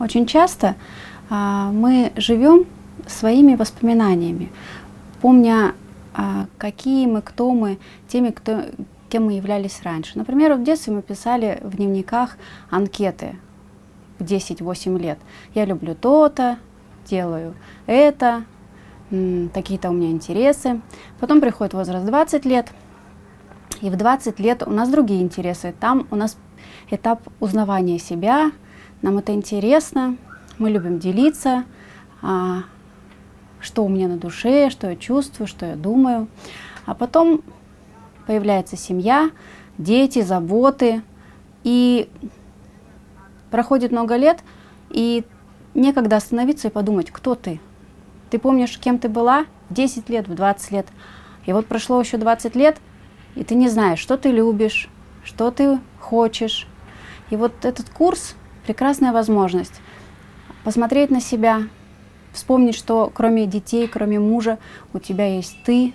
Очень часто а, мы живем своими воспоминаниями, помня, а, какие мы, кто мы, теми, кто, кем мы являлись раньше. Например, в детстве мы писали в дневниках анкеты в 10-8 лет. Я люблю то-то, делаю это, такие-то у меня интересы. Потом приходит возраст 20 лет, и в 20 лет у нас другие интересы. Там у нас этап узнавания себя, нам это интересно, мы любим делиться, а, что у меня на душе, что я чувствую, что я думаю. А потом появляется семья, дети, заботы, и проходит много лет, и некогда остановиться и подумать, кто ты. Ты помнишь, кем ты была в 10 лет, в 20 лет, и вот прошло еще 20 лет, и ты не знаешь, что ты любишь, что ты хочешь. И вот этот курс – прекрасная возможность посмотреть на себя, вспомнить, что кроме детей, кроме мужа, у тебя есть ты,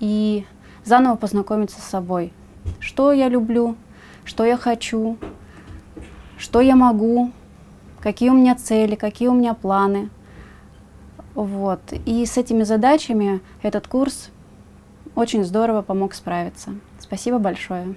и заново познакомиться с собой. Что я люблю, что я хочу, что я могу, какие у меня цели, какие у меня планы. Вот. И с этими задачами этот курс очень здорово помог справиться. Спасибо большое.